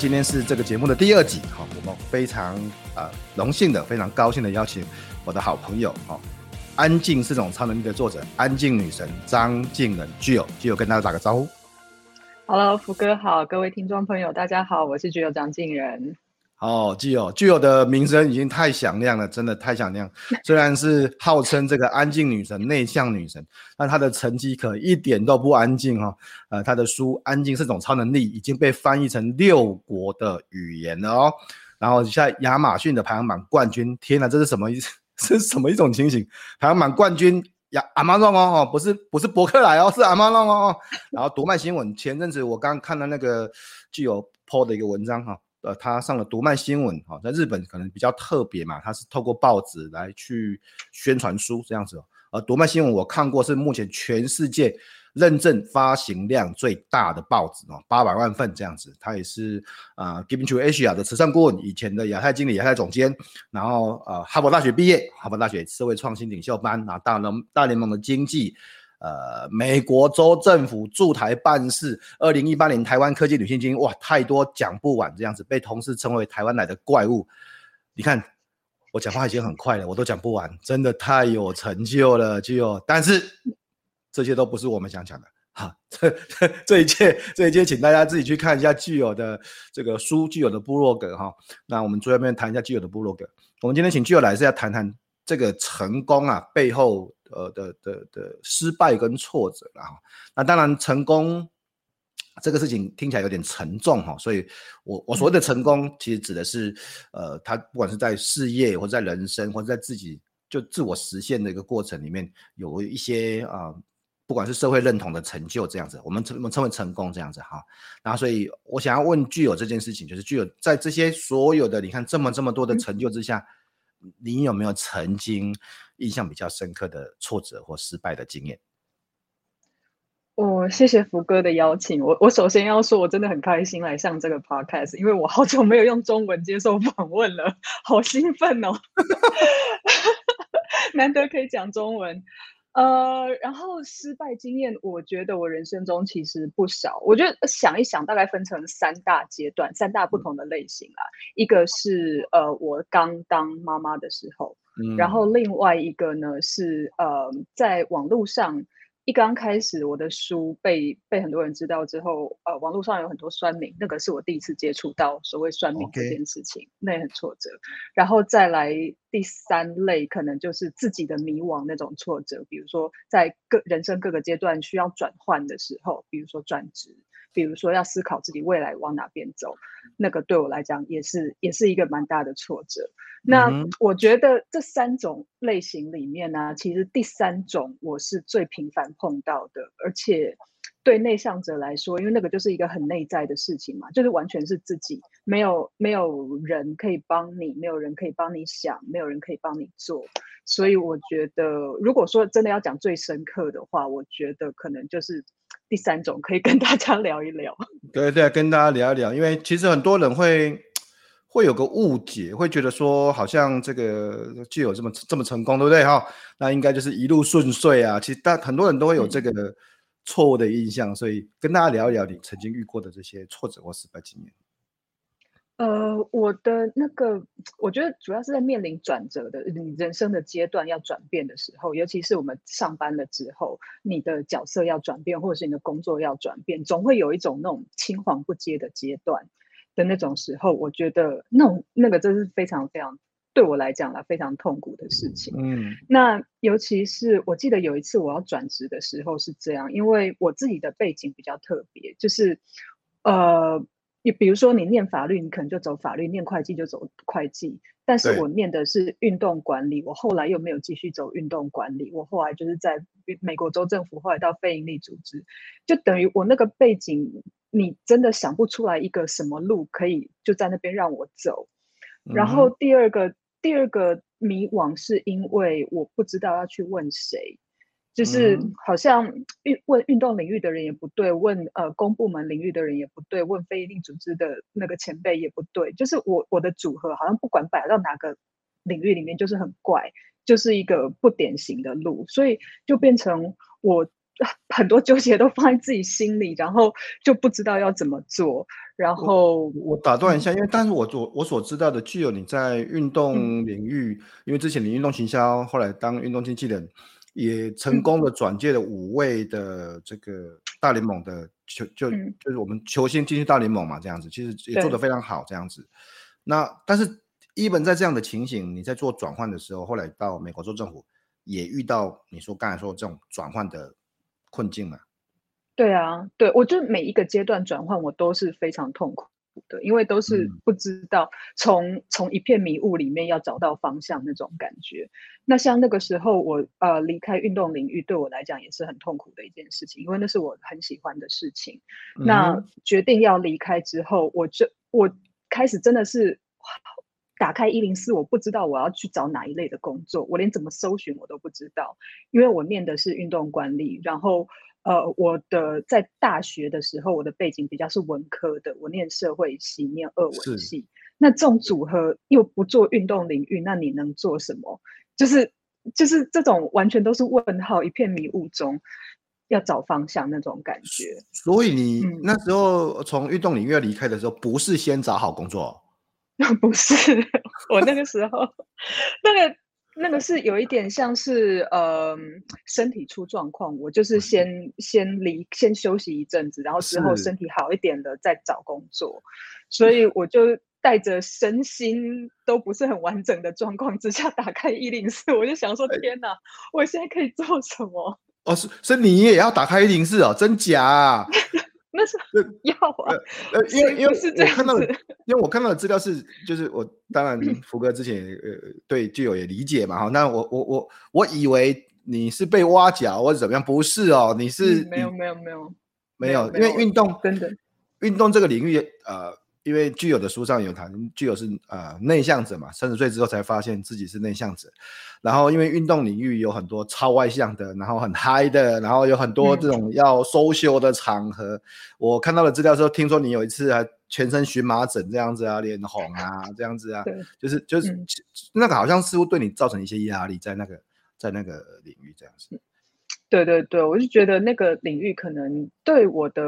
今天是这个节目的第二集，好，我们非常呃荣幸的，非常高兴的邀请我的好朋友，哈，安静是种超能力的作者，安静女神张静仁具有具有跟大家打个招呼。Hello，福哥好，各位听众朋友大家好，我是具有张静仁。哦，Gio，Gio 的名声已经太响亮了，真的太响亮。虽然是号称这个安静女神、内向女神，但她的成绩可一点都不安静哈、哦。呃，她的书《安静是种超能力》已经被翻译成六国的语言了哦。然后在亚马逊的排行榜冠军，天哪，这是什么意思？这是什么一种情形？排行榜冠军亚阿玛诺哦，不是不是博客来哦，是阿玛诺哦。然后读卖新闻前阵子我刚看到那个具有 po 的一个文章哈。呃，他上了读卖新闻，哈，在日本可能比较特别嘛，他是透过报纸来去宣传书这样子。呃，读卖新闻我看过，是目前全世界认证发行量最大的报纸哦，八百万份这样子。他也是啊，，Giving to Asia 的慈善顾问，以前的亚太经理、亚太总监，然后呃，哈佛大学毕业，哈佛大学社会创新领袖班，拿大联大联盟的经济。呃，美国州政府驻台办事，二零一八年台湾科技女性精英，哇，太多讲不完，这样子被同事称为台湾来的怪物。你看我讲话已经很快了，我都讲不完，真的太有成就了，就有。但是这些都不是我们想讲的，哈，这 这一切，这一切，请大家自己去看一下具有的这个书具有的部落格哈。那我们最后面谈一下具有的部落格。我们今天请具有来是要谈谈这个成功啊背后。呃的的的失败跟挫折啦，那当然成功这个事情听起来有点沉重哈，所以我我所谓的成功其实指的是，呃，他不管是在事业或者在人生或者在自己就自我实现的一个过程里面，有一些啊、呃，不管是社会认同的成就这样子，我们称我们称为成功这样子哈。然后所以我想要问 Gio 这件事情，就是 Gio 在这些所有的你看这么这么多的成就之下，嗯、你有没有曾经？印象比较深刻的挫折或失败的经验。我、哦、谢谢福哥的邀请。我我首先要说，我真的很开心来上这个 podcast，因为我好久没有用中文接受访问了，好兴奋哦！难得可以讲中文。呃，然后失败经验，我觉得我人生中其实不少。我觉得想一想，大概分成三大阶段，三大不同的类型啊。一个是呃，我刚当妈妈的时候。然后另外一个呢是呃，在网络上一刚开始我的书被被很多人知道之后，呃，网络上有很多酸民，那个是我第一次接触到所谓酸民这件事情.那也很挫折。然后再来第三类，可能就是自己的迷惘那种挫折，比如说在各人生各个阶段需要转换的时候，比如说转职。比如说要思考自己未来往哪边走，那个对我来讲也是也是一个蛮大的挫折。那我觉得这三种类型里面呢，其实第三种我是最频繁碰到的，而且对内向者来说，因为那个就是一个很内在的事情嘛，就是完全是自己，没有没有人可以帮你，没有人可以帮你想，没有人可以帮你做。所以我觉得，如果说真的要讲最深刻的话，我觉得可能就是。第三种可以跟大家聊一聊，对对，跟大家聊一聊，因为其实很多人会会有个误解，会觉得说好像这个就有这么这么成功，对不对哈？那应该就是一路顺遂啊。其实大很多人都会有这个错误的印象，嗯、所以跟大家聊一聊你曾经遇过的这些挫折或失败经验。呃，我的那个，我觉得主要是在面临转折的，你人生的阶段要转变的时候，尤其是我们上班了之后，你的角色要转变，或者是你的工作要转变，总会有一种那种青黄不接的阶段的那种时候，我觉得那种那个真是非常非常对我来讲啦，非常痛苦的事情。嗯，那尤其是我记得有一次我要转职的时候是这样，因为我自己的背景比较特别，就是呃。你比如说，你念法律，你可能就走法律；念会计就走会计。但是我念的是运动管理，我后来又没有继续走运动管理，我后来就是在美国州政府，后来到非营利组织，就等于我那个背景，你真的想不出来一个什么路可以就在那边让我走。然后第二个、嗯、第二个迷惘是因为我不知道要去问谁。就是好像运问运动领域的人也不对，问呃公部门领域的人也不对，问非营利组织的那个前辈也不对。就是我我的组合好像不管摆到哪个领域里面，就是很怪，就是一个不典型的路，所以就变成我很多纠结都放在自己心里，然后就不知道要怎么做。然后我，我打断一下，因为但是我所我所知道的，具有你在运动领域，嗯、因为之前你运动行销，后来当运动经纪人。也成功的转介了五位的这个大联盟的球，就就是我们球星进去大联盟嘛，这样子其实也做得非常好，这样子。那但是，Even 在这样的情形，你在做转换的时候，后来到美国州政府也遇到你说刚才说这种转换的困境嘛？对啊，对，我觉得每一个阶段转换我都是非常痛苦。对，因为都是不知道从从一片迷雾里面要找到方向那种感觉。那像那个时候我呃离开运动领域，对我来讲也是很痛苦的一件事情，因为那是我很喜欢的事情。那决定要离开之后，我就我开始真的是打开一零四，我不知道我要去找哪一类的工作，我连怎么搜寻我都不知道，因为我念的是运动管理，然后。呃，我的在大学的时候，我的背景比较是文科的，我念社会系，念二文系。那这种组合又不做运动领域，那你能做什么？就是就是这种完全都是问号，一片迷雾中要找方向那种感觉。所以你那时候从运动领域离开的时候，不是先找好工作？不是，我那个时候 那个。那个是有一点像是，呃，身体出状况，我就是先先离先休息一阵子，然后之后身体好一点了再找工作，所以我就带着身心都不是很完整的状况之下打开一零四，我就想说，天哪，我现在可以做什么？哦，是，所以你也要打开一零四哦，真假啊？那是要啊，呃，因为因为是这样的，因为我看到的资料是，就是我当然福哥之前呃对具有也理解嘛哈，那我我我我以为你是被挖角或者怎么样，不是哦，你是没有没有没有没有，因为运动真的。运动这个领域呃。因为具有的书上有谈，具有是呃内向者嘛，三十岁之后才发现自己是内向者。然后因为运动领域有很多超外向的，然后很嗨的，然后有很多这种要 social 的场合。嗯、我看到的资料说，听说你有一次还全身荨麻疹这样子啊，脸红啊这样子啊，就是就是、嗯、那个好像似乎对你造成一些压力，在那个在那个领域这样子。对对对，我就觉得那个领域可能对我的。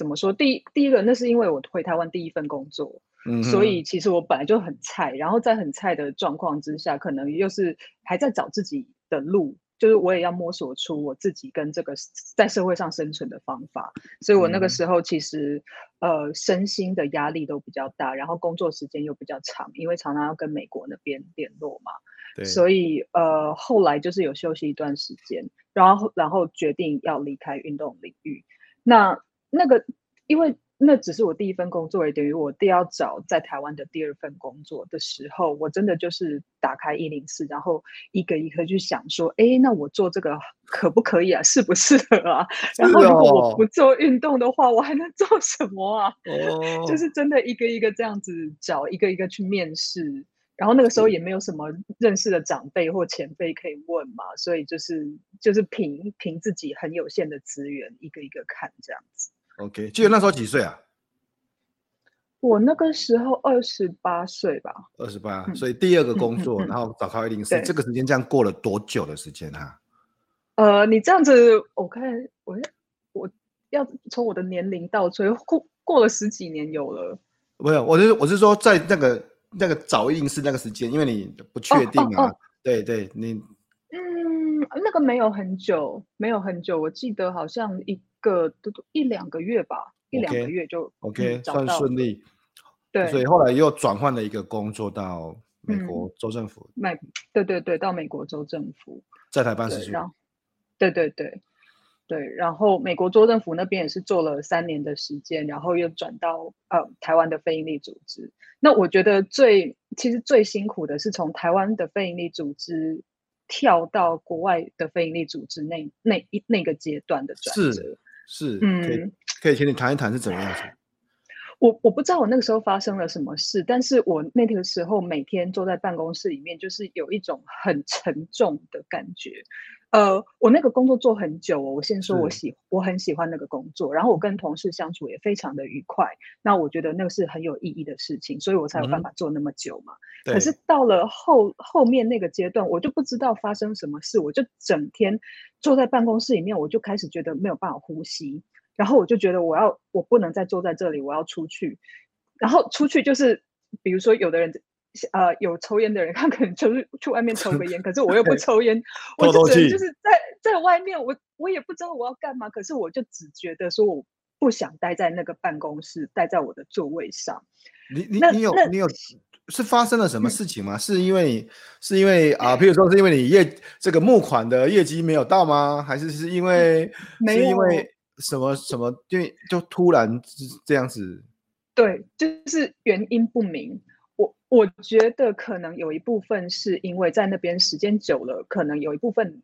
怎么说？第一，第一个，那是因为我回台湾第一份工作，嗯，所以其实我本来就很菜，然后在很菜的状况之下，可能又是还在找自己的路，就是我也要摸索出我自己跟这个在社会上生存的方法，所以我那个时候其实、嗯、呃身心的压力都比较大，然后工作时间又比较长，因为常常要跟美国那边联络嘛，对，所以呃后来就是有休息一段时间，然后然后决定要离开运动领域，那。那个，因为那只是我第一份工作，也等于我第要找在台湾的第二份工作的时候，我真的就是打开一零四，然后一个一个去想说，哎，那我做这个可不可以啊？适不适合啊？然后如果我不做运动的话，我还能做什么啊？哦，就是真的一个一个这样子找，一个一个去面试。然后那个时候也没有什么认识的长辈或前辈可以问嘛，所以就是就是凭凭自己很有限的资源，一个一个看这样子。OK，记得那时候几岁啊？我那个时候二十八岁吧。二十八，所以第二个工作，嗯、然后找到一零四，这个时间这样过了多久的时间啊？呃，你这样子，我看我我要从我的年龄倒推，过过了十几年有了。没有，我是我是说在那个那个找一零四那个时间，因为你不确定啊。哦哦哦、对对，你嗯，那个没有很久，没有很久，我记得好像一。个都都一两个月吧一两个月就 OK，嗯，算顺利。对，所以后来又转换了一个工作到美国州政府。美，对对对，到美国州政府，在台办事处。对对对。对，然后美国州政府那边也是做了三年的时间，然后又转到呃台湾的非营利组织。那我觉得最其实最辛苦的是从台湾的非营利组织跳到国外的非营利组织那那一那个阶段的转折。是是，嗯，可以可以请你谈一谈是怎么样子？我我不知道我那个时候发生了什么事，但是我那个时候每天坐在办公室里面，就是有一种很沉重的感觉。呃，我那个工作做很久哦，我先说我喜我很喜欢那个工作，然后我跟同事相处也非常的愉快。那我觉得那个是很有意义的事情，所以我才有办法做那么久嘛。嗯、可是到了后后面那个阶段，我就不知道发生什么事，我就整天坐在办公室里面，我就开始觉得没有办法呼吸，然后我就觉得我要我不能再坐在这里，我要出去。然后出去就是，比如说有的人。呃，有抽烟的人，他可能就是去外面抽个烟，可是我又不抽烟，我就只能就是在在外面，我我也不知道我要干嘛，可是我就只觉得说我不想待在那个办公室，待在我的座位上。你你你有你有是发生了什么事情吗？嗯、是因为是因为啊，譬如说是因为你业这个募款的业绩没有到吗？还是是因为没因为什么什么就就突然这样子？对，就是原因不明。我觉得可能有一部分是因为在那边时间久了，可能有一部分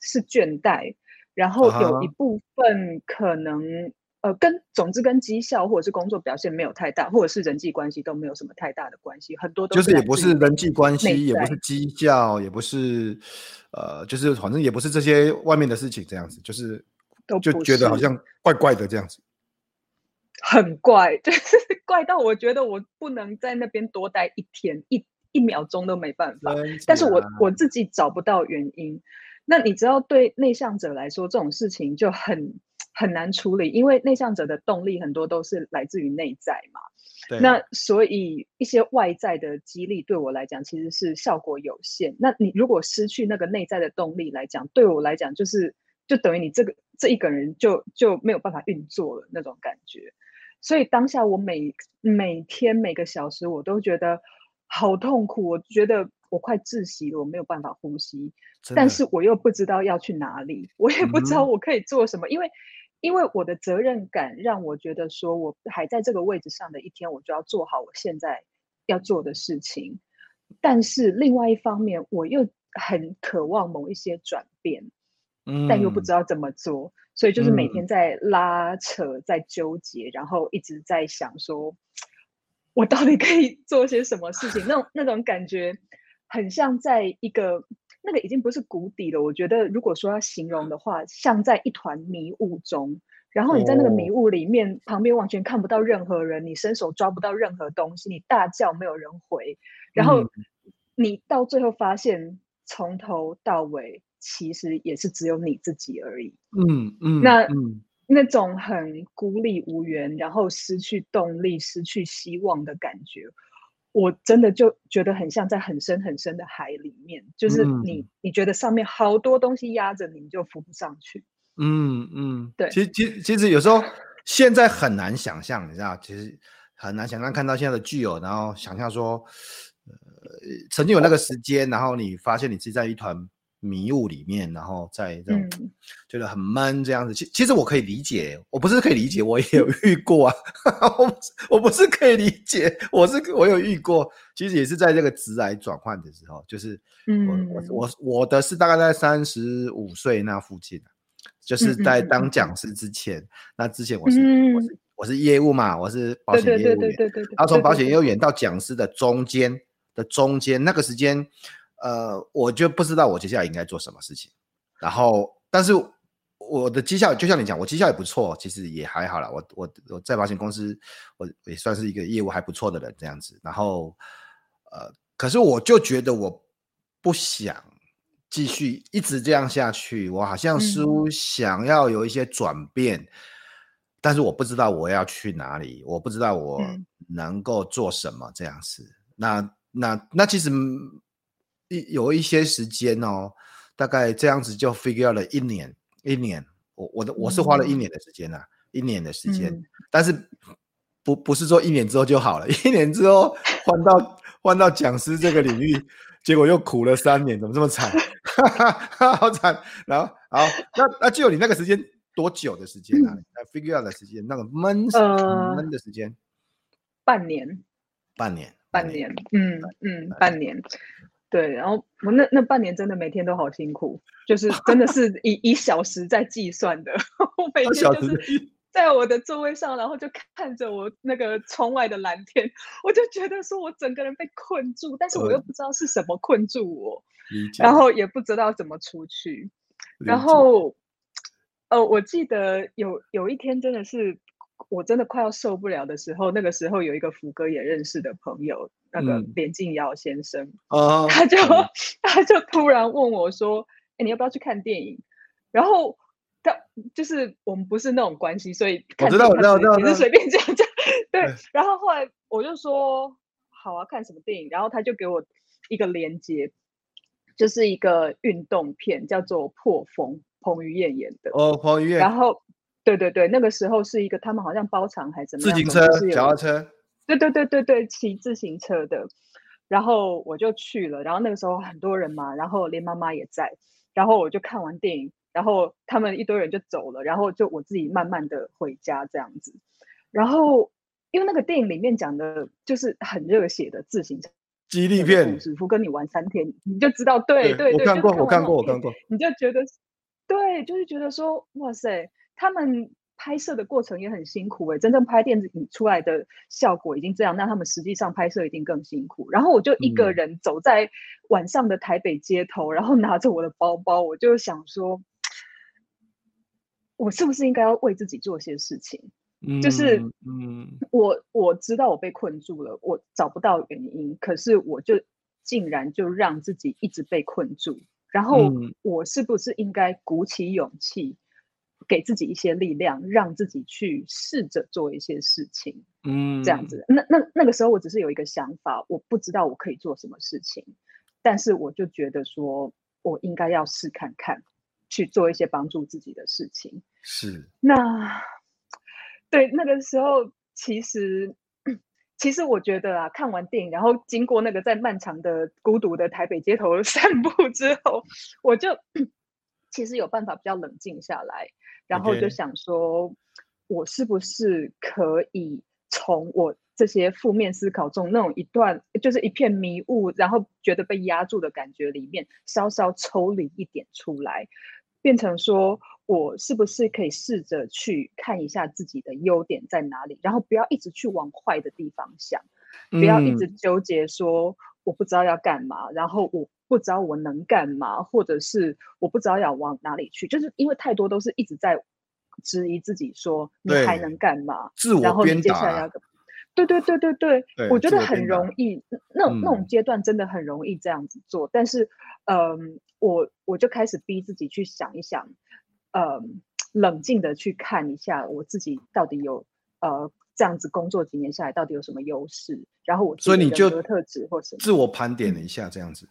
是倦怠，然后有一部分可能、uh-huh. 呃跟总之跟绩效或者是工作表现没有太大，或者是人际关系都没有什么太大的关系，很多都是就是也不是人际关系，也不是绩效，也不是呃就是反正也不是这些外面的事情这样子，就是都就觉得好像怪怪的这样子。很怪，就是怪到我觉得我不能在那边多待一天，一一秒钟都没办法。但是我我自己找不到原因。那你知道，对内向者来说，这种事情就很很难处理，因为内向者的动力很多都是来自于内在嘛。那所以一些外在的激励对我来讲其实是效果有限。那你如果失去那个内在的动力来讲，对我来讲就是就等于你这个这一个人就就没有办法运作了那种感觉。所以当下我每每天每个小时我都觉得好痛苦，我觉得我快窒息了，我没有办法呼吸，但是我又不知道要去哪里，我也不知道我可以做什么，嗯、因为因为我的责任感让我觉得说我还在这个位置上的一天，我就要做好我现在要做的事情，但是另外一方面我又很渴望某一些转变。但又不知道怎么做，所以就是每天在拉扯，嗯、在纠结，然后一直在想说，我到底可以做些什么事情？那种那种感觉，很像在一个那个已经不是谷底了。我觉得，如果说要形容的话，像在一团迷雾中，然后你在那个迷雾里面，哦、旁边完全看不到任何人，你伸手抓不到任何东西，你大叫没有人回，然后你到最后发现，从头到尾。其实也是只有你自己而已。嗯嗯，那嗯那种很孤立无援，然后失去动力、失去希望的感觉，我真的就觉得很像在很深很深的海里面，就是你、嗯、你觉得上面好多东西压着你，你就浮不上去。嗯嗯，对。其实其实其实有时候现在很难想象，你知道，其实很难想象看到现在的巨友，然后想象说，呃，曾经有那个时间，然后你发现你自己在一团。迷雾里面，然后在这种觉得很闷这样子。其、嗯、其实我可以理解，我不是可以理解，我也有遇过啊。我我不是可以理解，我是我有遇过。其实也是在这个职涯转换的时候，就是我、嗯、我我我的是大概在三十五岁那附近，就是在当讲师之前。嗯、那之前我是、嗯、我是我是业务嘛，我是保险业务员。对对对对对。然后从保险业务员到讲师的中间的中间那个时间。呃，我就不知道我接下来应该做什么事情，然后，但是我的绩效就像你讲，我绩效也不错，其实也还好啦。我我我在保险公司，我也算是一个业务还不错的人这样子。然后，呃，可是我就觉得我不想继续一直这样下去，我好像似乎想要有一些转变，嗯，但是我不知道我要去哪里，我不知道我能够做什么这样子。嗯，那那那其实。一有一些时间哦，大概这样子就 figure 了一年，一年，我我的我是花了一年的时间呐、一年的时间，嗯、但是不不是说一年之后就好了，一年之后换到换到讲师这个领域，结果又苦了三年，怎么这么惨？好惨！然后好，那那就有你那个时间，多久的时间啊？来 figure out 的时间，那个闷闷的时间，半年，半年，半年，嗯嗯，半年。对，然后我那那半年真的每天都好辛苦，就是真的是以以 小时在计算的，我每天就是在我的座位上，然后就看着我那个窗外的蓝天，我就觉得说我整个人被困住，但是我又不知道是什么困住我，然后也不知道怎么出去，然后，呃，我记得有有一天真的是。我真的快要受不了的时候，那个时候有一个福哥也认识的朋友，那个连静尧先生，嗯、他就、嗯、他就突然问我说：“哎、欸，你要不要去看电影？”然后他就是我们不是那种关系，所以看我知道，我知道，我知道，只是随便这样讲。对，然后后来我就说：“好啊，看什么电影？”然后他就给我一个连接，就是一个运动片，叫做《破风》，彭于晏演的。哦，彭于晏。然后。对对对，那个时候是一个他们好像包场还是怎么样？自行车、脚踏车。对对对对对，骑自行车的。然后我就去了，然后那个时候很多人嘛，然后连妈妈也在。然后我就看完电影，然后他们一堆人就走了，然后就我自己慢慢的回家这样子。然后因为那个电影里面讲的就是很热血的自行车激励片，师傅跟你玩三天，你就知道，对对对，我看过，我看过，我看过，你就觉得，对，就是觉得说，哇塞。他们拍摄的过程也很辛苦哎，真正拍电子影出来的效果已经这样，那他们实际上拍摄一定更辛苦。然后我就一个人走在晚上的台北街头，嗯、然后拿着我的包包，我就想说，我是不是应该要为自己做些事情？嗯、就是，嗯，我我知道我被困住了，我找不到原因，可是我就竟然就让自己一直被困住。然后我是不是应该鼓起勇气？给自己一些力量，让自己去试着做一些事情，嗯，这样子。那那那个时候，我只是有一个想法，我不知道我可以做什么事情，但是我就觉得说，我应该要试看看，去做一些帮助自己的事情。是。那对那个时候，其实其实我觉得啊，看完电影，然后经过那个在漫长的孤独的台北街头 散步之后，我就其实有办法比较冷静下来。然后就想说，我是不是可以从我这些负面思考中那种一段，就是一片迷雾，然后觉得被压住的感觉里面，稍稍抽离一点出来，变成说我是不是可以试着去看一下自己的优点在哪里，然后不要一直去往坏的地方想，不要一直纠结说我不知道要干嘛，然后我。不知道我能干嘛，或者是我不知道要往哪里去，就是因为太多都是一直在质疑自己，说你还能干嘛？自我。然后你接下来要？对对对对对，对我觉得很容易，那种那种阶段真的很容易这样子做。嗯、但是，嗯、呃，我我就开始逼自己去想一想，嗯、呃，冷静的去看一下我自己到底有呃这样子工作几年下来到底有什么优势，然后我所以你就特质或什么自我盘点了一下这样子。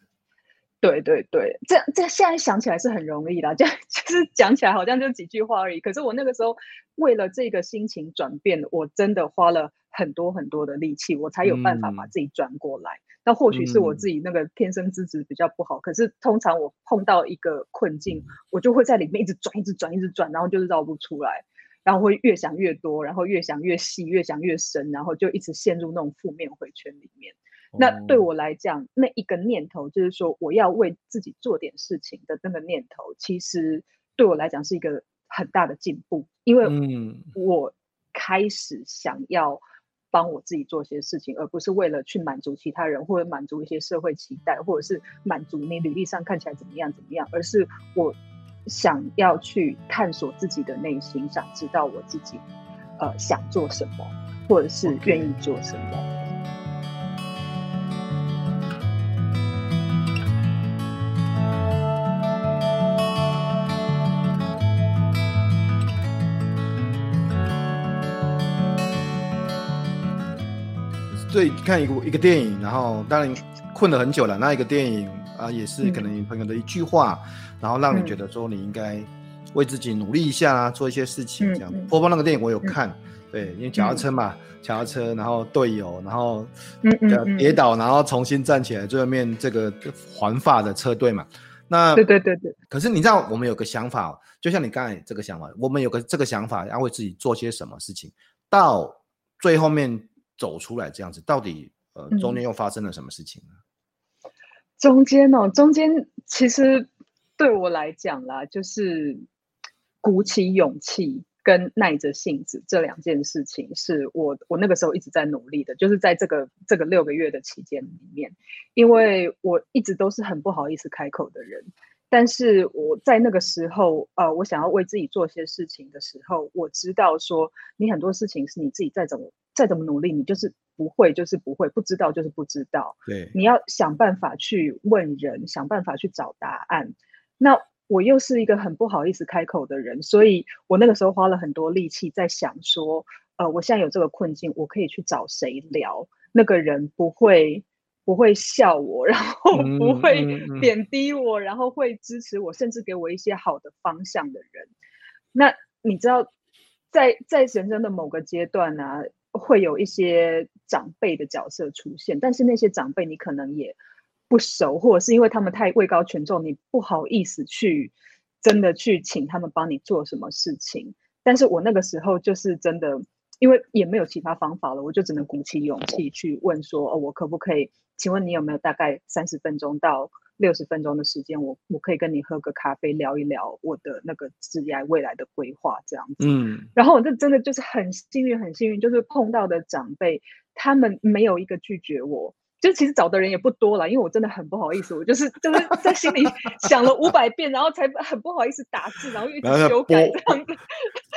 对对对，这这现在想起来是很容易的，这样 就是讲起来好像就几句话而已。可是我那个时候为了这个心情转变，我真的花了很多很多的力气，我才有办法把自己转过来。嗯、那或许是我自己那个天生资质比较不好，嗯、可是通常我碰到一个困境，我就会在里面一直转，一直转，一直转，然后就是绕不出来，然后会越想越多，然后越想越细，越想越深，然后就一直陷入那种负面回圈里面。那对我来讲，那一个念头就是说，我要为自己做点事情的那个念头，其实对我来讲是一个很大的进步，因为我开始想要帮我自己做些事情，而不是为了去满足其他人，或者满足一些社会期待，或者是满足你履历上看起来怎么样怎么样，而是我想要去探索自己的内心，想知道我自己呃想做什么，或者是愿意做什么。对，看一个一个电影，然后当然困了很久了。那一个电影啊，也是可能你朋友的一句话，嗯、然后让你觉得说你应该为自己努力一下啊，做一些事情这样。嗯、波波那个电影我有看，嗯、对，因为脚踏车嘛，脚踏、嗯、车，然后队友，然后跌倒，然后重新站起来，最后面这个环法的车队嘛，那对对对对。可是你知道，我们有个想法，就像你刚才这个想法，我们有个这个想法，要为自己做些什么事情，到最后面走出来这样子，到底呃中间又发生了什么事情呢？嗯、中间哦，中间其实对我来讲啦，就是鼓起勇气。跟耐着性子这两件事情是我我那个时候一直在努力的，就是在这个这个六个月的期间里面，因为我一直都是很不好意思开口的人，但是我在那个时候，呃，我想要为自己做些事情的时候，我知道说你很多事情是你自己再怎么再怎么努力，你就是不会就是不会，不知道就是不知道，对，你要想办法去问人，想办法去找答案，那。我又是一个很不好意思开口的人，所以我那个时候花了很多力气在想说，呃，我现在有这个困境，我可以去找谁聊？那个人不会不会笑我，然后不会贬低我，然后会支持我，甚至给我一些好的方向的人。那你知道，在在人生的某个阶段呢，啊，会有一些长辈的角色出现，但是那些长辈你可能也。不熟，或者是因为他们太位高权重，你不好意思去真的去请他们帮你做什么事情。但是我那个时候就是真的，因为也没有其他方法了，我就只能鼓起勇气去问说：“哦，我可不可以？请问你有没有大概三十分钟到六十分钟的时间？我我可以跟你喝个咖啡，聊一聊我的那个职业未来的规划这样子。”嗯，然后我这真的就是很幸运，很幸运，就是碰到的长辈，他们没有一个拒绝我。就其实找的人也不多了，因为我真的很不好意思，我就是就是在心里想了五百遍，然后才很不好意思打字，然后一直修改这样子，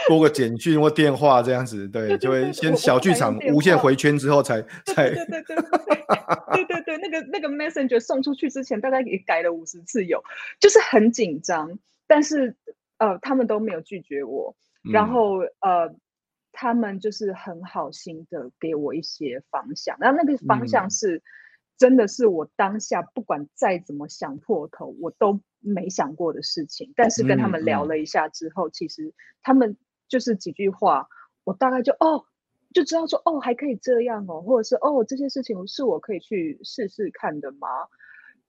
拨个简讯或电话这样子，对，就会先小剧场无限回圈之后才才，对对对对对对对，那个那个 Messenger 送出去之前，大概也改了五十次有，就是很紧张，但是呃，他们都没有拒绝我，然后呃。他们就是很好心的给我一些方向，然后那个方向是，真的是我当下不管再怎么想破头，我都没想过的事情。但是跟他们聊了一下之后，其实他们就是几句话，我大概就哦，就知道说哦，还可以这样哦，或者是哦，这些事情是我可以去试试看的吗？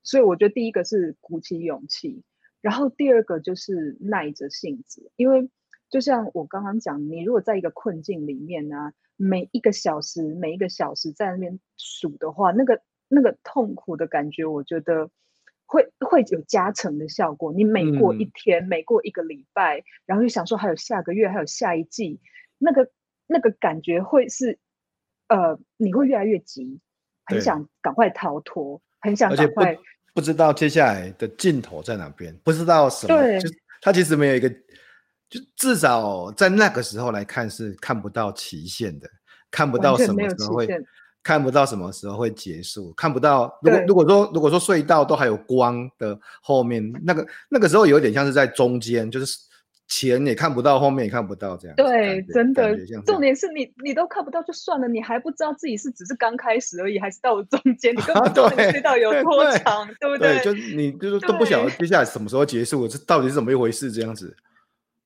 所以我觉得第一个是鼓起勇气，然后第二个就是耐着性子，因为。就像我刚刚讲，你如果在一个困境里面呢、啊，每一个小时每一个小时在那边数的话，那个那个痛苦的感觉，我觉得会会有加成的效果。你每过一天，嗯、每过一个礼拜，然后就想说还有下个月，还有下一季，那个那个感觉会是，呃，你会越来越急，很想赶快逃脱，很想赶快不，不知道接下来的尽头在哪边，不知道什么，对就他其实没有一个。就至少在那个时候来看是看不到期限的，看不到什么时候会，看不到什么时候会结束，看不到。如果如果说如果说隧道都还有光的后面，那个那个时候有点像是在中间，就是前也看不到，后面也看不到这样。对，真的。重点是你你都看不到就算了，你还不知道自己是只是刚开始而已，还是到了中 间，你根本不知道隧道有多长，对不对？对，就你就是都不晓得接下来什么时候结束，这到底是怎么一回事这样子。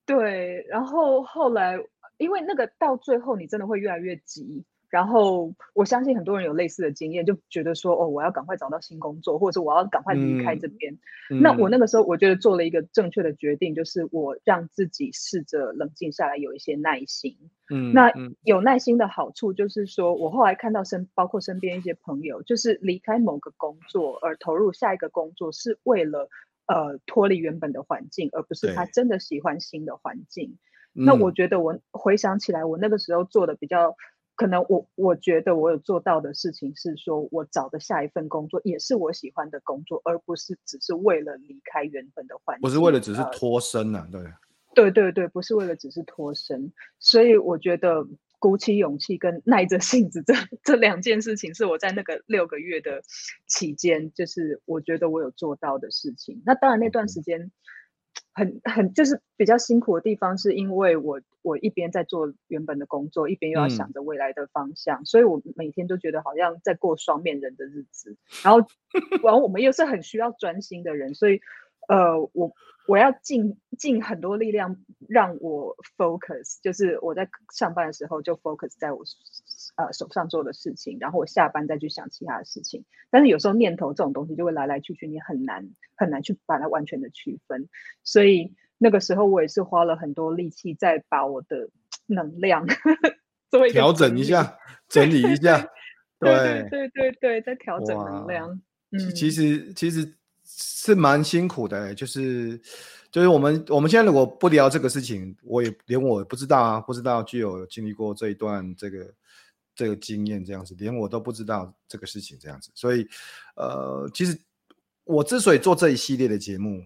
对，然后后来，因为那个到最后，你真的会越来越急。然后我相信很多人有类似的经验，就觉得说，哦，我要赶快找到新工作，或者是我要赶快离开这边。嗯、那我那个时候，我觉得做了一个正确的决定，就是我让自己试着冷静下来，有一些耐心。嗯，那有耐心的好处就是说，我后来看到身，包括身边一些朋友，就是离开某个工作而投入下一个工作，是为了。呃，脱离原本的环境，而不是他真的喜欢新的环境。那我觉得，我回想起来，我那个时候做的比较可能我，我我觉得我有做到的事情是说，我找的下一份工作也是我喜欢的工作，而不是只是为了离开原本的环境，不是为了只是脱身啊，对，对对对，不是为了只是脱身。所以我觉得。鼓起勇气跟耐着性子，这 这两件事情是我在那个六个月的期间，就是我觉得我有做到的事情。那当然那段时间很很就是比较辛苦的地方，是因为我我一边在做原本的工作，一边又要想着未来的方向，嗯、所以我每天都觉得好像在过双面人的日子。然后，然后我们又是很需要专心的人，所以。呃，我我要尽尽很多力量让我 focus，就是我在上班的时候就 focus 在我呃手上做的事情，然后我下班再去想其他的事情。但是有时候念头这种东西就会来来去去，你很难很难去把它完全的区分。所以那个时候我也是花了很多力气在把我的能量做调整一下，整理一下。对对对对对，在调整能量。嗯，其实其实是蛮辛苦的，就是就是我们我们现在如果不聊这个事情，我也连我也不知道啊，不知道具有经历过这一段这个这个经验这样子，连我都不知道这个事情这样子，所以呃，其实我之所以做这一系列的节目。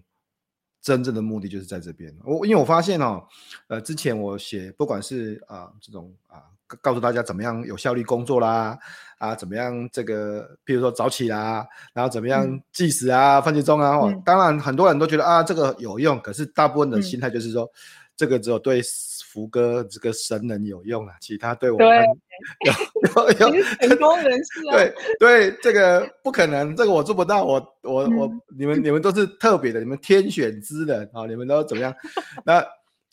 真正的目的就是在这边。我因为我发现哦，呃，之前我写不管是啊、这种啊，告诉大家怎么样有效率工作啦，啊怎么样这个，譬如说早起啦，然后怎么样计时啊、番茄钟啊、嗯，当然很多人都觉得啊这个有用，可是大部分的心态就是说，嗯、这个只有对。福哥这个神人有用啊，其他对我们 有有有 成功人士啊，对对，这个不可能，这个我做不到，我我、嗯、我你们你们都是特别的，你们天选之人啊，你们都怎么样？那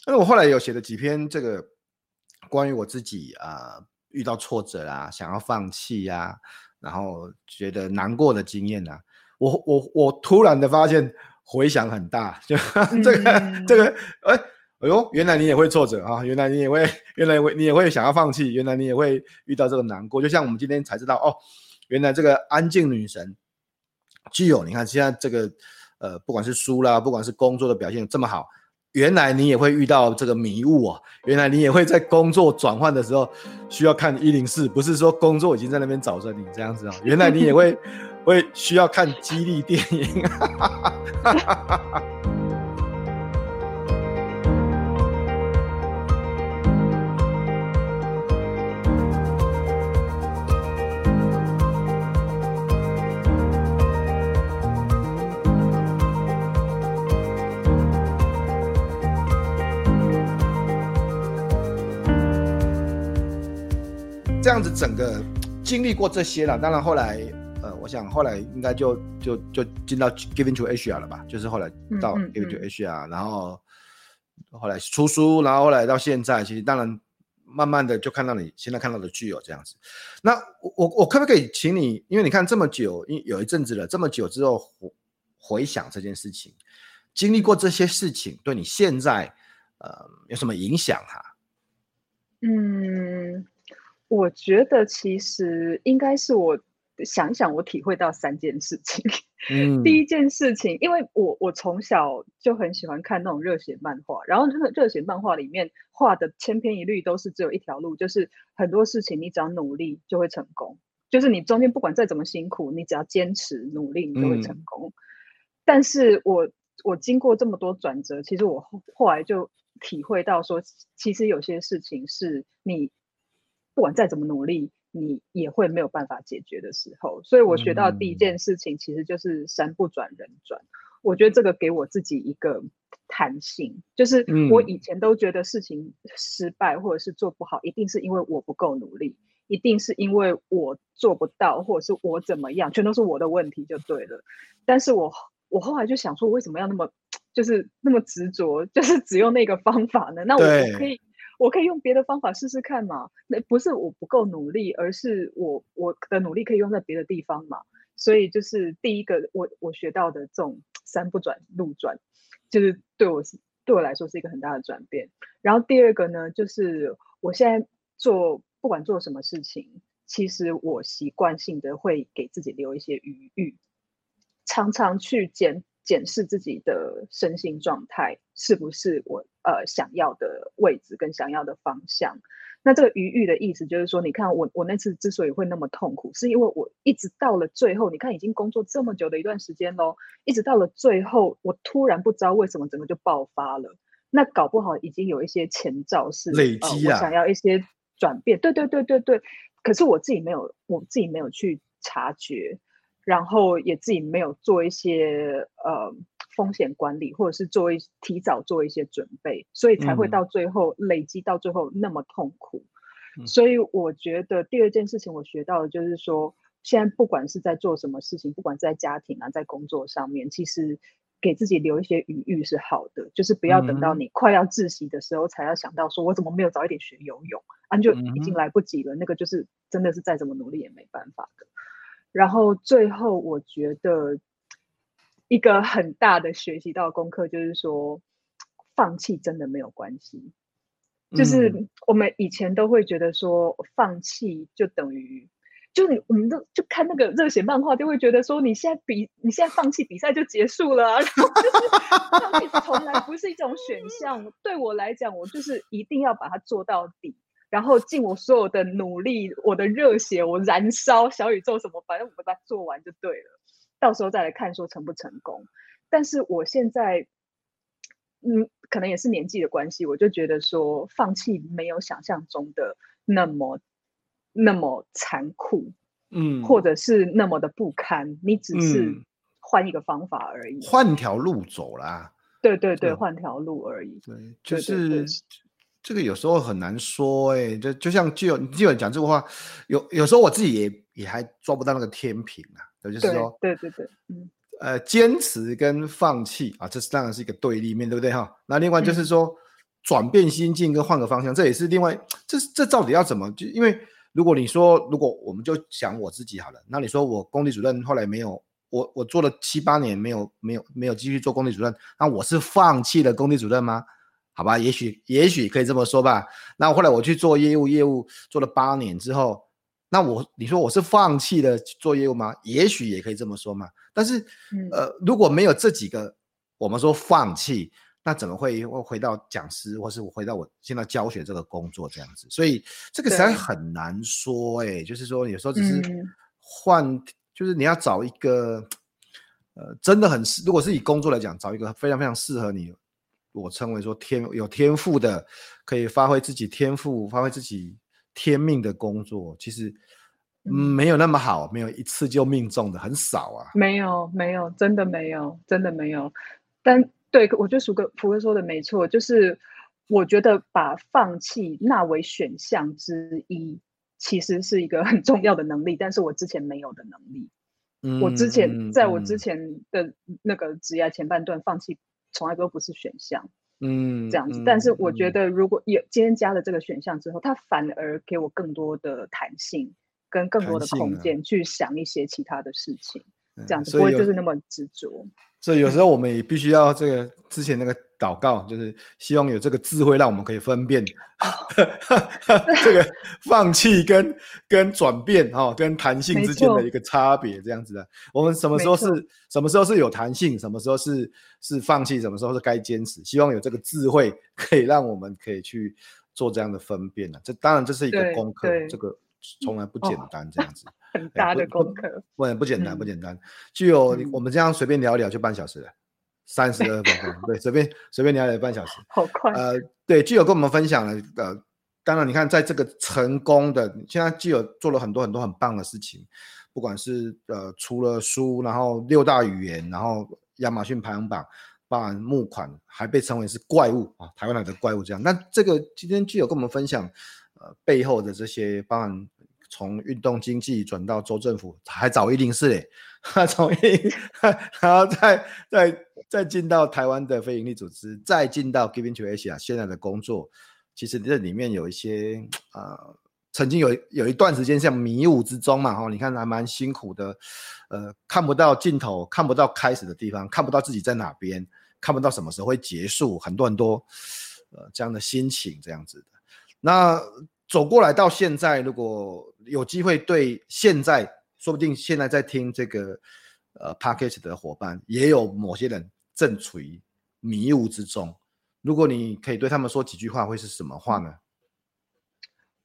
那我后来有写了几篇这个关于我自己啊、呃、遇到挫折啊，想要放弃呀、啊，然后觉得难过的经验啊，我我我突然的发现回响很大，就 这个、嗯、这个哎。哎呦，原来你也会挫折啊！原来你也会，原来你也会想要放弃，原来你也会遇到这个难过。就像我们今天才知道哦，原来这个安静女神具有，你看现在这个呃，不管是书啦，不管是工作的表现这么好，原来你也会遇到这个迷雾啊！原来你也会在工作转换的时候需要看一零四，不是说工作已经在那边找着你这样子啊！原来你也会会需要看激励电影。这样子整个经历过这些了，当然后来，呃，我想后来应该就就就进到 Giving to Asia 了吧，就是后来到 Giving to Asia，、嗯嗯嗯、然后后来出书，然后后来到现在，其实当然慢慢的就看到你现在看到的具有这样子。那我我我可不可以请你，因为你看这么久，因有一阵子了，这么久之后回回想这件事情，经历过这些事情，对你现在呃有什么影响哈、啊？嗯。我觉得其实应该是我想想，我体会到三件事情。嗯，第一件事情，因为我我从小就很喜欢看那种热血漫画，然后那个热血漫画里面画的千篇一律都是只有一条路，就是很多事情你只要努力就会成功，就是你中间不管再怎么辛苦，你只要坚持努力，你就会成功。嗯，但是我我经过这么多转折，其实我后后来就体会到说，其实有些事情是你。不管再怎么努力，你也会没有办法解决的时候。所以我学到第一件事情，其实就是山不转人转。嗯。我觉得这个给我自己一个弹性，就是我以前都觉得事情失败或者是做不好，一定是因为我不够努力，一定是因为我做不到，或者是我怎么样，全都是我的问题就对了。但是我我后来就想说，为什么要那么就是那么执着，就是只用那个方法呢？那我可以。我可以用别的方法试试看嘛？那不是我不够努力，而是我我的努力可以用在别的地方嘛。所以就是第一个，我我学到的这种山不转路转，就是对我是对我来说是一个很大的转变。然后第二个呢，就是我现在做不管做什么事情，其实我习惯性的会给自己留一些余裕，常常去检检视自己的身心状态是不是我。呃，想要的位置跟想要的方向，那这个余裕的意思就是说，你看我我那次之所以会那么痛苦，是因为我一直到了最后，你看已经工作这么久的一段时间喽，一直到了最后，我突然不知道为什么整个就爆发了。那搞不好已经有一些前兆是累积啊，呃，我想要一些转变。对对对对对，可是我自己没有，我自己没有去察觉，然后也自己没有做一些呃。风险管理，或者是做一提早做一些准备，所以才会到最后累积到最后那么痛苦。嗯。所以我觉得第二件事情我学到的就是说，现在不管是在做什么事情，不管在家庭啊，在工作上面，其实给自己留一些余裕是好的，就是不要等到你快要窒息的时候才要想到说，我怎么没有早一点学游泳啊，就已经来不及了。那个就是真的是再怎么努力也没办法的。然后最后，我觉得一个很大的学习到功课就是说，放弃真的没有关系。就是我们以前都会觉得说，放弃就等于。就你，我们都就看那个热血漫画，就会觉得说，你现在比你现在放弃比赛就结束了啊，然后就是放弃从来不是一种选项。对我来讲，我就是一定要把它做到底，然后尽我所有的努力，我的热血，我燃烧小宇宙什么，反正我把它做完就对了。到时候再来看说成不成功。但是我现在，嗯，可能也是年纪的关系，我就觉得说，放弃没有想象中的那么。那么残酷，嗯，或者是那么的不堪，你只是换一个方法而已，换条路走啦。对对对，换条路而已。对，就是这个有时候很难说，哎，就就像基友基友讲这个话，有有时候我自己也也还抓不到那个天平啊，就是说，对对对，嗯，呃，坚持跟放弃啊，这是当然是一个对立面，对不对哈？那另外就是说，转变心境跟换个方向，这也是另外，这这到底要怎么？就因为。如果你说，如果我们就想我自己好了，那你说我工地主任后来没有，我我做了七八年没有没有没有继续做工地主任，那我是放弃了工地主任吗？好吧，也许也许可以这么说吧。那后来我去做业务，业务做了八年之后，那我你说我是放弃了做业务吗？也许也可以这么说嘛。但是，呃，如果没有这几个，我们说放弃。那怎么会会回到讲师，或是我回到我现在教学这个工作这样子？所以这个实在很难说哎、欸，就是说有时候只是换，嗯、就是你要找一个，呃，真的很适，如果是以工作来讲，找一个非常非常适合你，我称为说天有天赋的，可以发挥自己天赋、发挥自己天命的工作，其实没有那么好，没有一次就命中的很少啊。没有，没有，真的没有，真的没有，但。对，我觉得福哥福哥说的没错，就是我觉得把放弃纳为选项之一，其实是一个很重要的能力，但是我之前没有的能力。嗯，我之前在我之前的那个职业前半段，放弃从来都不是选项。嗯，这样子。但是我觉得如果有今天加了这个选项之后，它反而给我更多的弹性跟更多的空间去想一些其他的事情，这样子不会就是那么执着。所以有时候我们也必须要这个之前那个祷告，就是希望有这个智慧，让我们可以分辨 这个放弃跟跟转变哈，跟弹性之间的一个差别，这样子的。我们什么时候是什么时候是有弹性，什么时候是是放弃，什么时候是该坚持。希望有这个智慧，可以让我们可以去做这样的分辨呢。这当然这是一个功课，这个。从来不简单，这样子，很大的功课，不不简单，不简单。具有我们这样随便聊一聊就半小时了，三十二分钟，对，随便随便聊了半小时，好快。呃，对，具有跟我们分享了，呃，当然你看，在这个成功的，现在具有做了很多很多很棒的事情，不管是呃出了书，然后六大语言，然后亚马逊排行榜，包含募款，还被称为是怪物啊，台湾来的怪物这样。那这个今天具有跟我们分享，呃，背后的这些包含。从运动经济转到州政府，还早一零四嘞，从一，然后再再再进到台湾的非营利组织，再进到 Giving to Asia 现在的工作，其实这里面有一些啊、呃，曾经有有一段时间像迷雾之中嘛，哈，你看还蛮辛苦的，呃，看不到尽头，看不到开始的地方，看不到自己在哪边，看不到什么时候会结束，很多很多呃这样的心情这样子的，那。走过来到现在，如果有机会对现在，说不定现在在听这个呃 Podcast 的伙伴，也有某些人正处于迷雾之中。如果你可以对他们说几句话，会是什么话呢？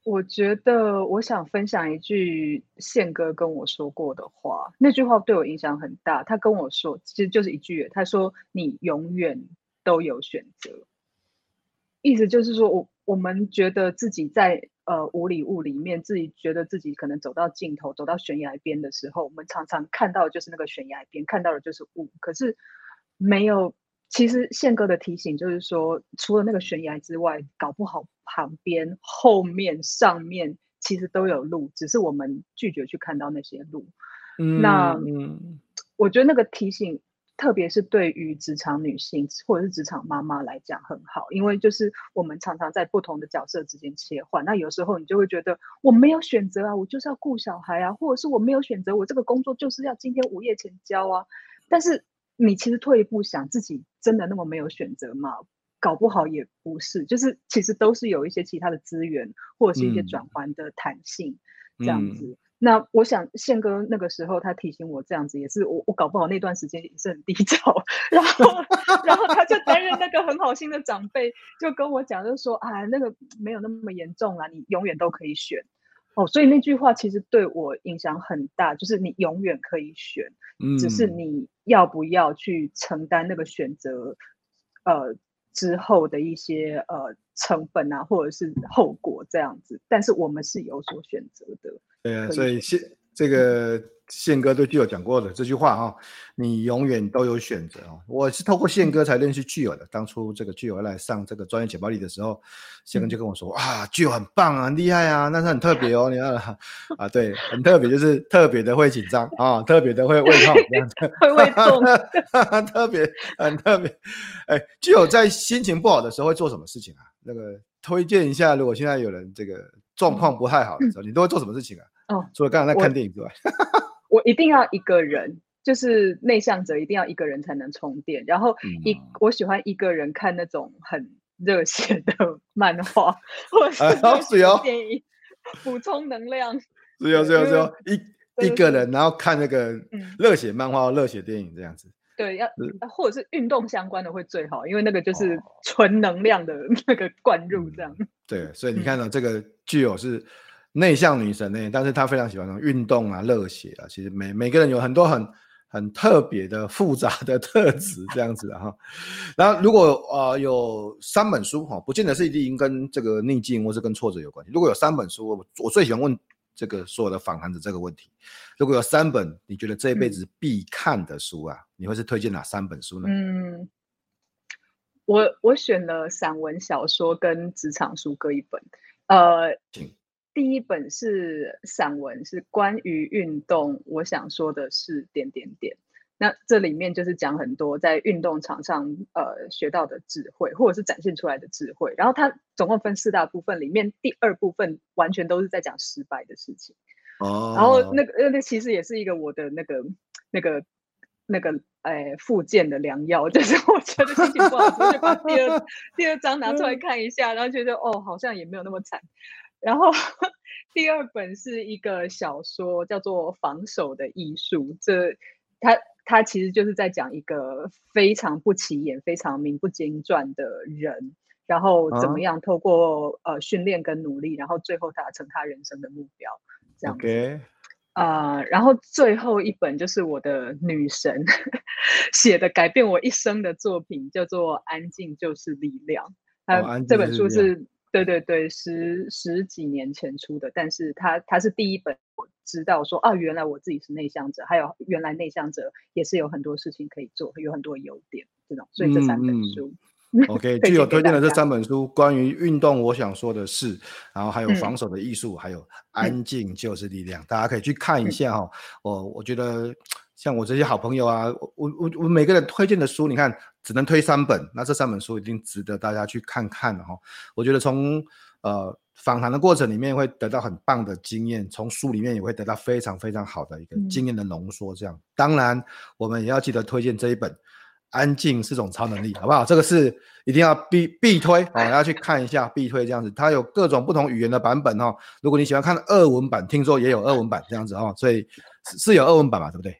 我觉得我想分享一句宪哥跟我说过的话，那句话对我影响很大。他跟我说，其实就是一句，他说：“你永远都有选择。”意思就是说我。我们觉得自己在呃无里雾里面，自己觉得自己可能走到尽头，走到悬崖边的时候，我们常常看到的就是那个悬崖边，看到的就是雾。可是没有，其实宪哥的提醒就是说，除了那个悬崖之外，搞不好旁边、后面、上面其实都有路，只是我们拒绝去看到那些路。嗯，那嗯，我觉得那个提醒。特别是对于职场女性或者是职场妈妈来讲很好，因为就是我们常常在不同的角色之间切换。那有时候你就会觉得我没有选择啊，我就是要顾小孩啊，或者是我没有选择，我这个工作就是要今天午夜前交啊。但是你其实退一步想，自己真的那么没有选择吗？搞不好也不是，就是其实都是有一些其他的资源或者是一些转换的弹性这样子。那我想宪哥那个时候他提醒我这样子，也是我我搞不好那段时间也是很低潮，然后然后他就担任那个很好心的长辈，就跟我讲，就说啊那个没有那么严重啊，你永远都可以选哦。所以那句话其实对我影响很大，就是你永远可以选，嗯，只是你要不要去承担那个选择，呃之后的一些呃成本啊，或者是后果这样子。但是我们是有所选择的。对啊，所以宪这个宪哥对巨友讲过的这句话哈、哦，你永远都有选择哦。我是透过宪哥才认识巨友的。当初这个巨友来上这个专业简报力的时候，宪哥就跟我说、嗯、啊，巨友很棒啊，很厉害啊，但是很特别哦，你看啊，对，很特别，就是特别的会紧张啊，特别的会胃痛这样子，会胃痛，特别很特别。哎，巨友在心情不好的时候会做什么事情啊？那个推荐一下，如果现在有人这个。状况不太好的时候，嗯、你都会做什么事情啊？哦，除了刚才在看电影之外，我，我一定要一个人，就是内向者一定要一个人才能充电。然后一、嗯、我喜欢一个人看那种很热血的 漫画，或者是电影，补、哎、充能量。是有是有是有，一一个人然后看那个热血漫画、热血电影这样子。对，要或者是运动相关的会最好，因为那个就是纯能量的那个灌入这样。对，所以你看到这个具有是内向女神呢，但是她非常喜欢运动啊、热血啊。其实每每个人有很多很很特别的复杂的特质这样子哈。然后如果呃有三本书哈，不见得是一定跟这个逆境或是跟挫折有关系。如果有三本书，我我最喜欢问。这个所有的访谈者这个问题，如果有三本你觉得这一辈子必看的书啊，嗯、你会是推荐哪三本书呢？嗯，我我选了散文、小说跟职场书各一本。呃，第一本是散文，是关于运动。我想说的是点点点。那这里面就是讲很多在运动场上呃学到的智慧，或者是展现出来的智慧。然后它总共分四大部分，里面第二部分完全都是在讲失败的事情。哦。然后那个那其实也是一个我的那个那个那个哎复健的良药，就是我觉得心情不好我就把第二 第二章拿出来看一下，然后觉得哦好像也没有那么惨。然后 第二本是一个小说，叫做《防守的艺术》，这它。他其实就是在讲一个非常不起眼、非常名不经传的人，然后怎么样透过、啊、呃训练跟努力，然后最后达成他人生的目标，这样子。呃，然后最后一本就是我的女神写的改变我一生的作品，叫做《安静就是力量》。他、哦、这本书是。对对对，十十几年前出的，但是他他是第一本我知道说啊，原来我自己是内向者，还有原来内向者也是有很多事情可以做，有很多优点这种，所以这三本书。嗯嗯、OK，具有推荐的这三本书，关于运动，我想说的是，然后还有防守的艺术，嗯、还有安静就是力量，嗯、大家可以去看一下哈、哦。我、嗯、我觉得。像我这些好朋友啊，我我我每个人推荐的书，你看只能推三本，那这三本书一定值得大家去看看哈。我觉得从呃访谈的过程里面会得到很棒的经验，从书里面也会得到非常非常好的一个经验的浓缩。这样，嗯、当然我们也要记得推荐这一本《安静是种超能力》，好不好？这个是一定要必必推哦，要去看一下必推这样子。它有各种不同语言的版本哦。如果你喜欢看俄文版，听说也有俄文版这样子哦，所以是有俄文版嘛，对不对？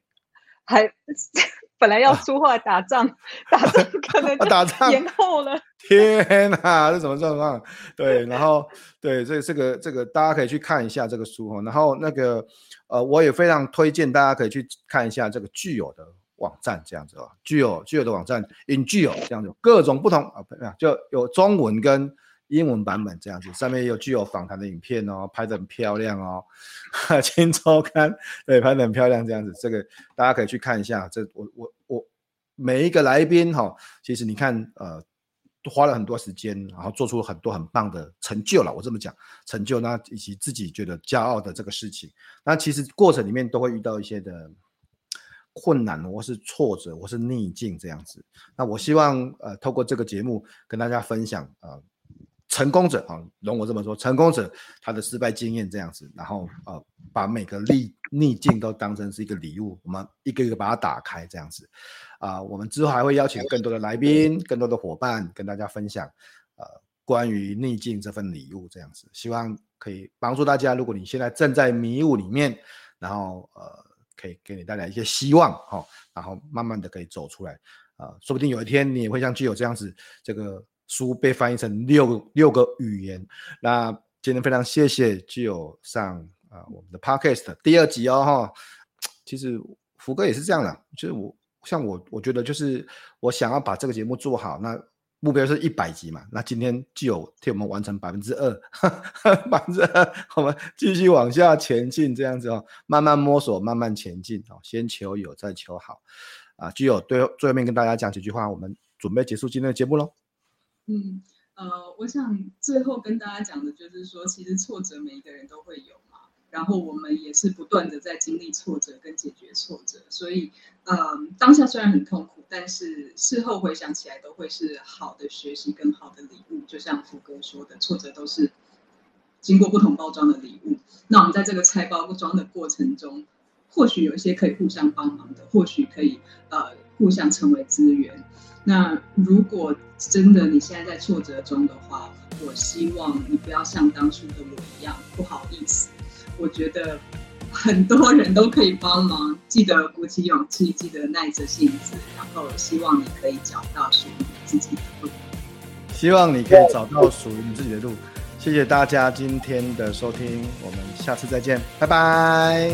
还 本来要出话打仗，啊、打仗可能打仗延后了。天哪，这什么状况？对，然后对，这这个这个大家可以去看一下这个书哈。然后那个呃，我也非常推荐大家可以去看一下这个具有的网站，这样子啊，具有具有的网站，in 具有这样子，各种不同啊，就有中文跟。英文版本这样子，上面也有具有访谈的影片哦，拍得很漂亮哦，《哈今周刊》对，拍得很漂亮这样子，这个大家可以去看一下。这我我我每一个来宾哈，其实你看呃，花了很多时间，然后做出很多很棒的成就了。我这么讲，成就那以及自己觉得骄傲的这个事情，那其实过程里面都会遇到一些的困难，或是挫折，或是逆境这样子。那我希望呃，透过这个节目跟大家分享呃，成功者啊，容我这么说，成功者他的失败经验这样子，然后呃，把每个逆逆境都当成是一个礼物，我们一个一个把它打开这样子。啊、我们之后还会邀请更多的来宾、更多的伙伴跟大家分享呃，关于逆境这份礼物这样子，希望可以帮助大家。如果你现在正在迷雾里面，然后呃。可以给你带来一些希望哈，然后慢慢的可以走出来啊，说不定有一天你也会像具有这样子，这个书被翻译成六六个语言。那今天非常谢谢具有上啊我们的 Podcast 第二集哦哈。其实福哥也是这样的，就是我像我我觉得就是我想要把这个节目做好那。目标是一百集嘛？那今天就有替我们完成百分之二，百分之二，我们继续往下前进，这样子哦，慢慢摸索，慢慢前进哦，先求有，再求好啊！具有对最后面跟大家讲几句话，我们准备结束今天的节目喽。嗯，呃，我想最后跟大家讲的就是说，其实挫折每一个人都会有嘛。然后我们也是不断的在经历挫折跟解决挫折，所以，嗯，当下虽然很痛苦，但是事后回想起来都会是好的学习跟好的礼物。就像福哥说的，挫折都是经过不同包装的礼物。那我们在这个拆包装的过程中，或许有一些可以互相帮忙的，或许可以呃互相成为资源。那如果真的你现在在挫折中的话，我希望你不要像当初的我一样不好意思。我觉得很多人都可以帮忙，记得鼓起勇气，记得耐着性子，然后希望你可以找到属于你自己的路。希望你可以找到属于你自己的路。谢谢大家今天的收听，我们下次再见，拜拜。